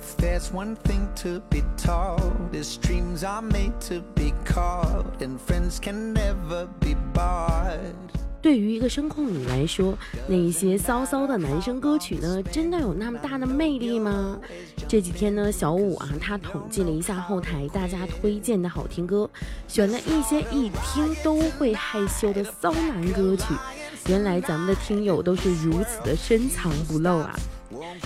If there's one thing to be taught, is dreams are made to be caught, and friends can never be bought. 对于一个声控女来说，那一些骚骚的男生歌曲呢，真的有那么大的魅力吗？这几天呢，小五啊，他统计了一下后台大家推荐的好听歌，选了一些一听都会害羞的骚男歌曲。原来咱们的听友都是如此的深藏不露啊！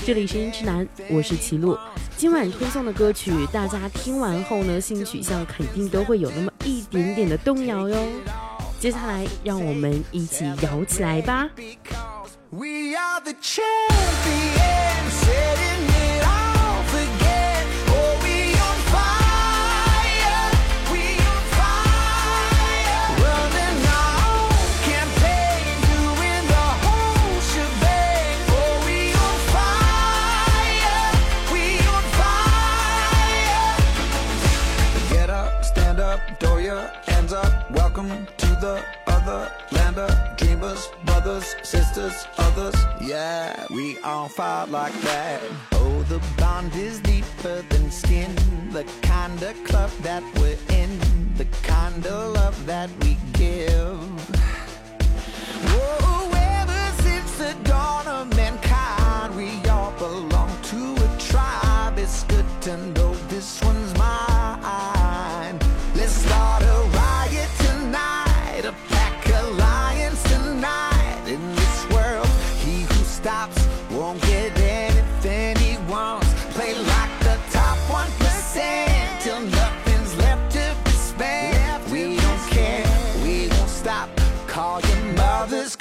这里是音痴男，我是齐路。今晚推送的歌曲，大家听完后呢，性取向肯定都会有那么一点点的动摇哟。接下来，让我们一起摇起来吧 like that. Oh, the bond is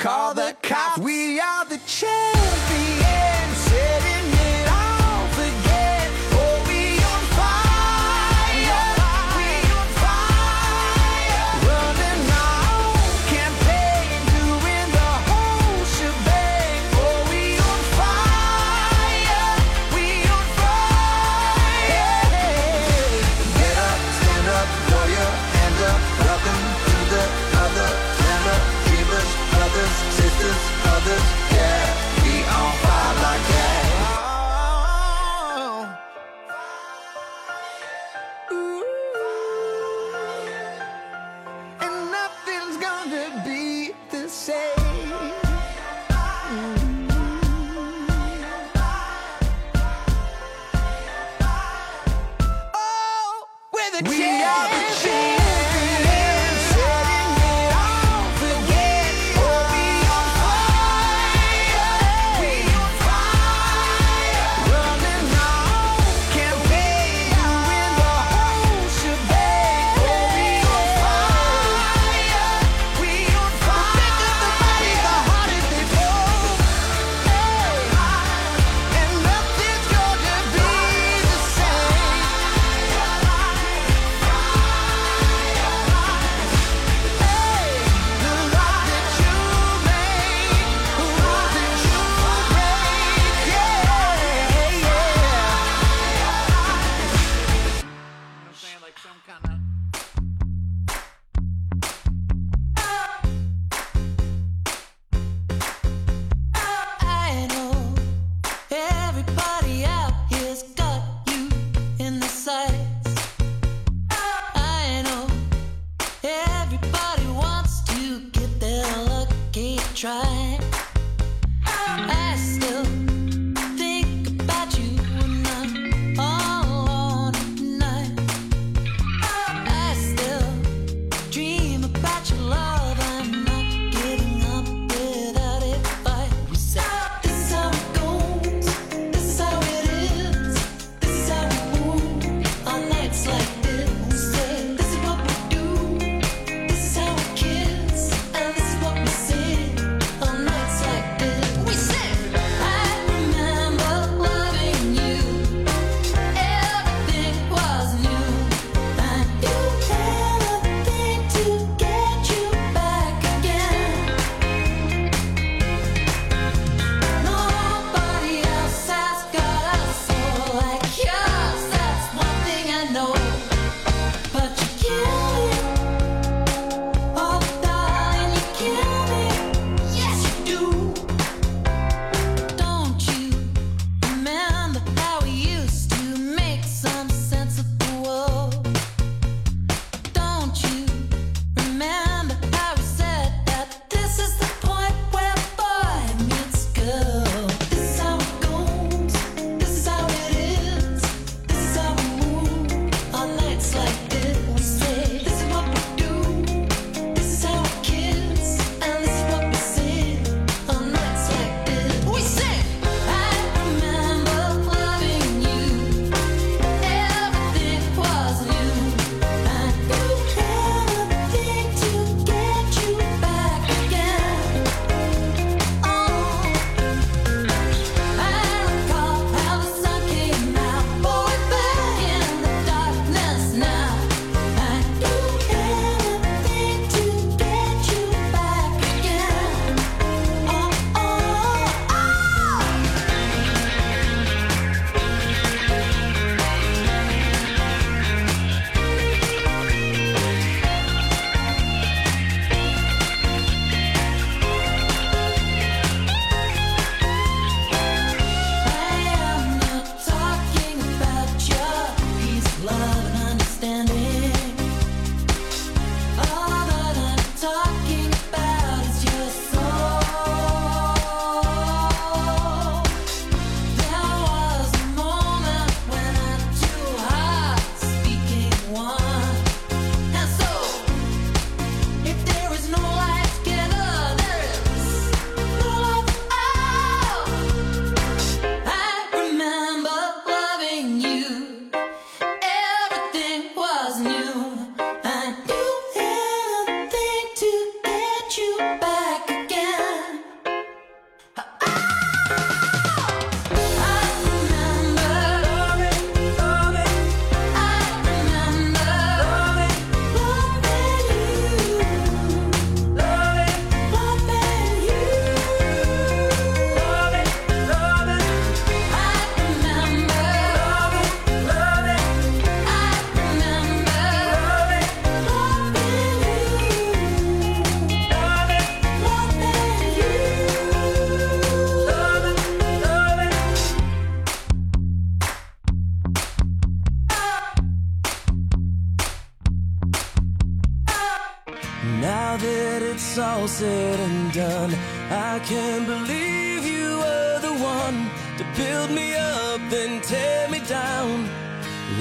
call the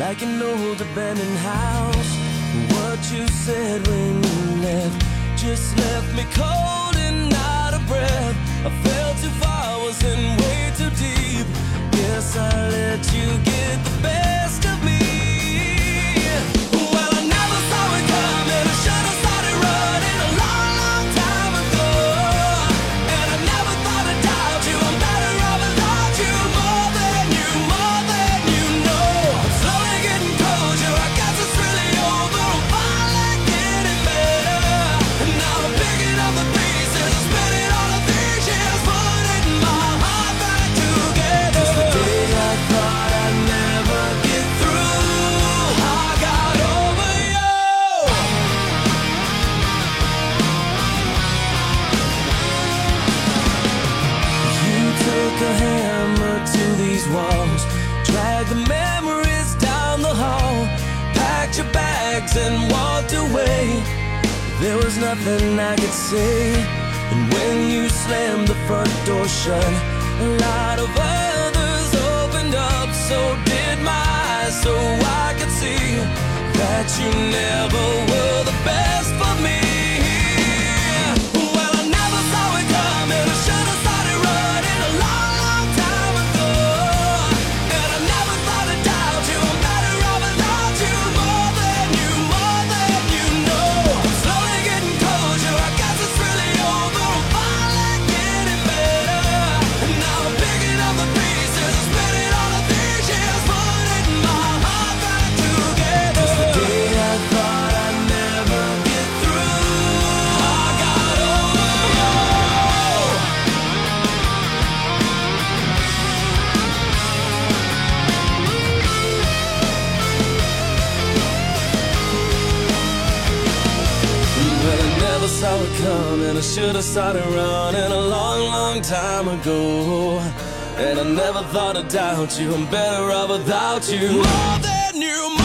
like an old abandoned house. What you said when you left just left me cold and out of breath. I fell too far, was in way too deep. Guess I let you get the best. you never saw it coming. I should have started running a long, long time ago. And I never thought I'd doubt you. I'm better off without you. More than you.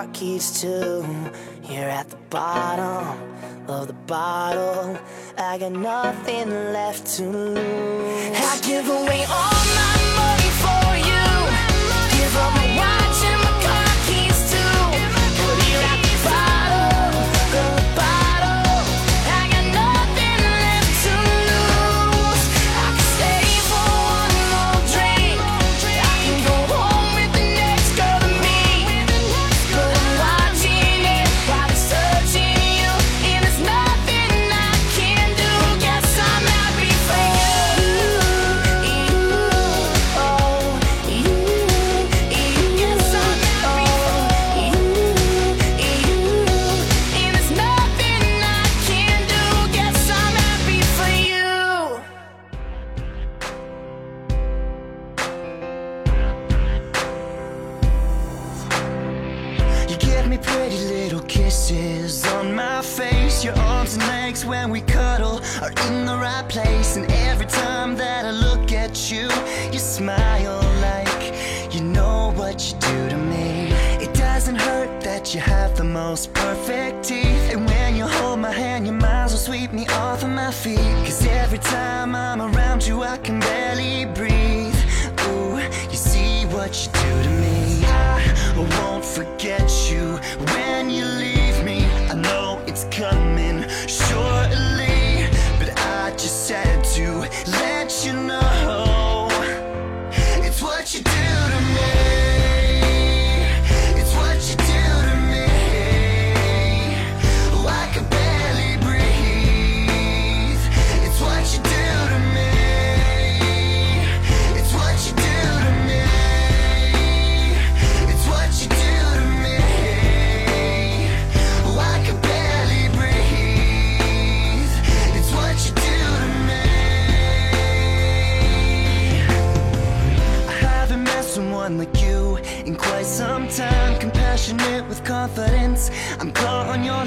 car keys too. You're at the bottom of the bottle. I got nothing left to lose. I give away all my.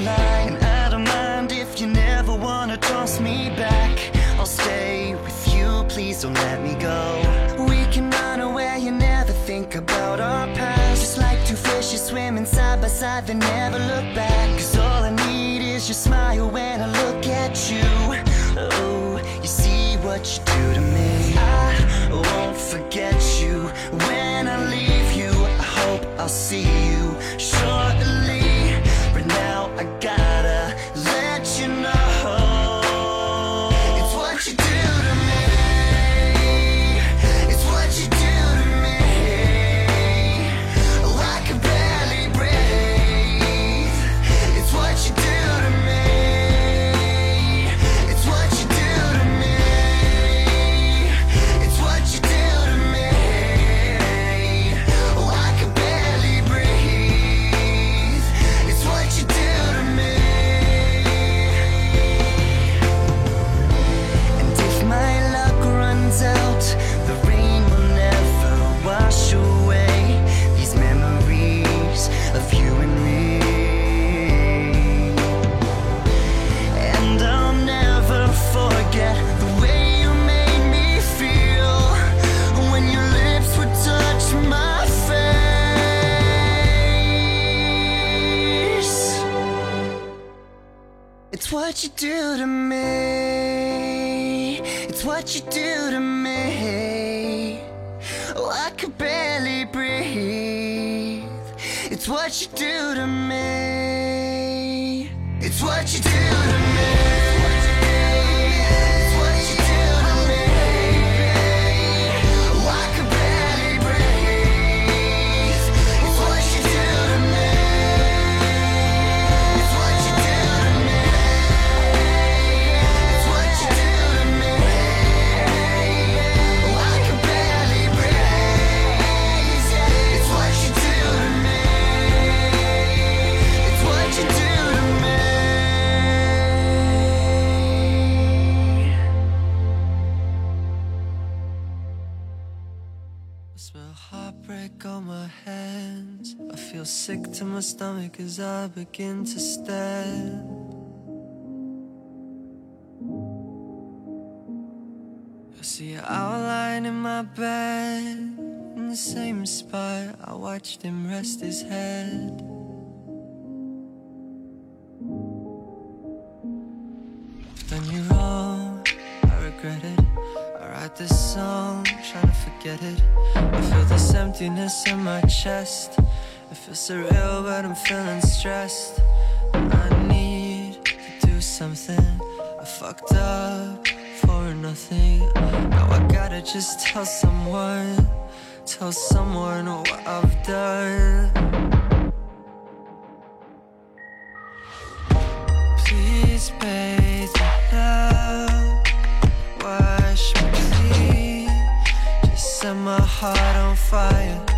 your. I don't mind if you never wanna toss me back. I'll stay with you, please don't let me go. We can run away and never think about our past. Just like two fishes swimming side by side, they never look back. Cause all I need is your smile when I look at you. Oh, you see what you do to me. I won't forget you. back as I begin to stand. I see your outline in my bed, in the same spot I watched him rest his head. I've you wrong, I regret it. I write this song, trying to forget it. I feel this emptiness in my chest. It feels surreal, but I'm feeling stressed. I need to do something. I fucked up for nothing. Now I gotta just tell someone, tell someone what I've done. Please bathe me now, wash me clean, just set my heart on fire.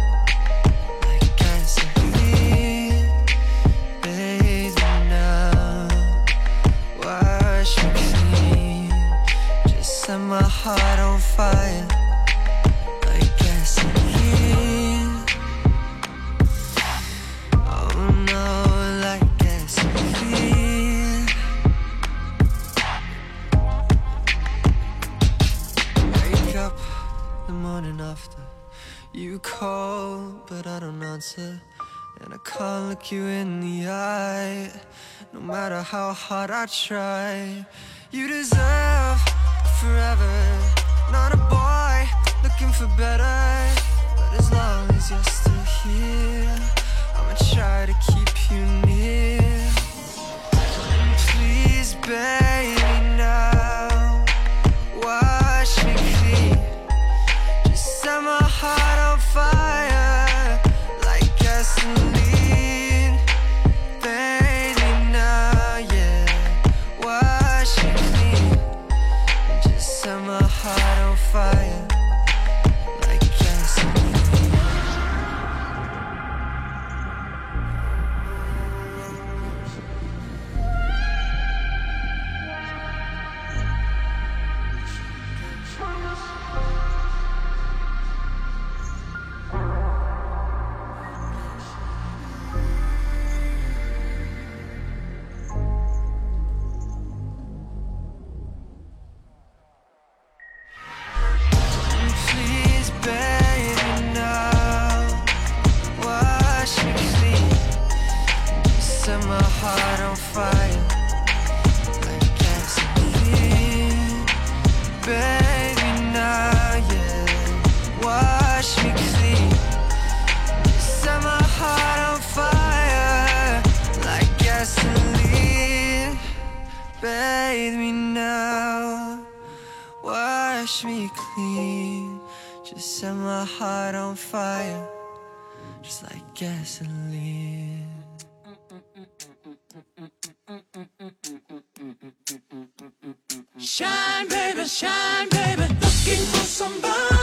My heart on fire. Like gasoline. Oh no, like gasoline. Wake up the morning after you call, but I don't answer. And I can't look you in the eye, no matter how hard I try. You deserve forever, not a boy looking for better. But as long as you're still here, I'ma try to keep you near. Please, baby, heart on fire Clean, just set my heart on fire, just like gasoline. Shine, baby, shine, baby. Looking for somebody,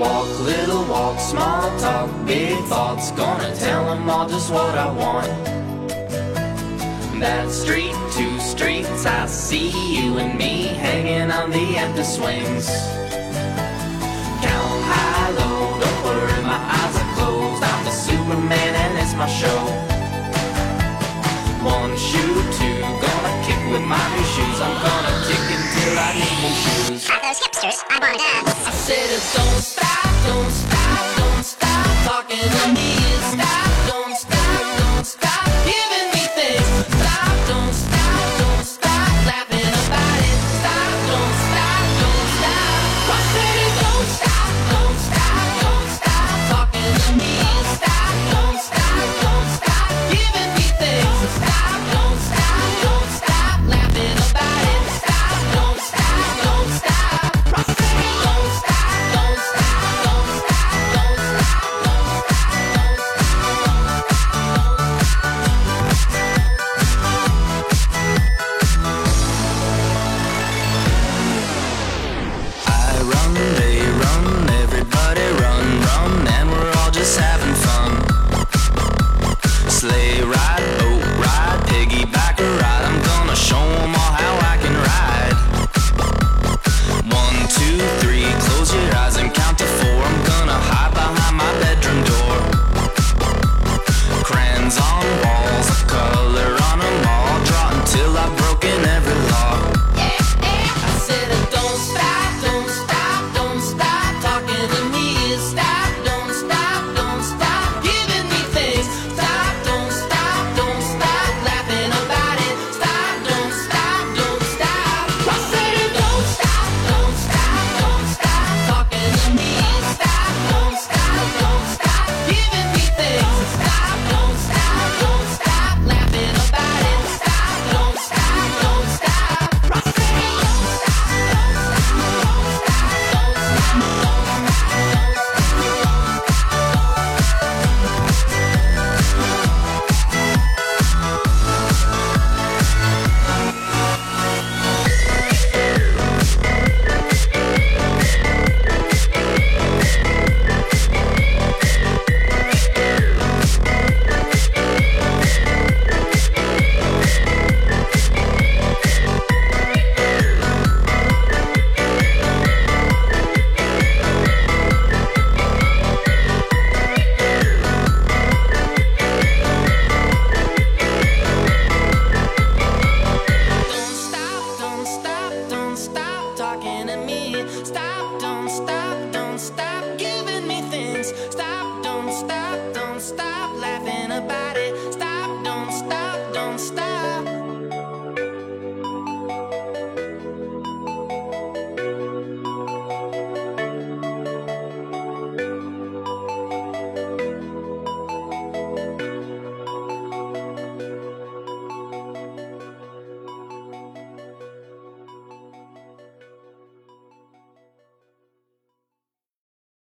walk, little walk, small talk, big thoughts. Gonna tell them all just what I want. That street, two streets, I see you and me hanging on the empty swings. Count high, low, don't worry, my eyes are closed. I'm the Superman and it's my show. One shoe, two, gonna kick with my new shoes. I'm gonna kick until I need new shoes. At those hipsters, I wanna dance. I said it's don't stop. Don't stop, don't stop talking to me. Stop.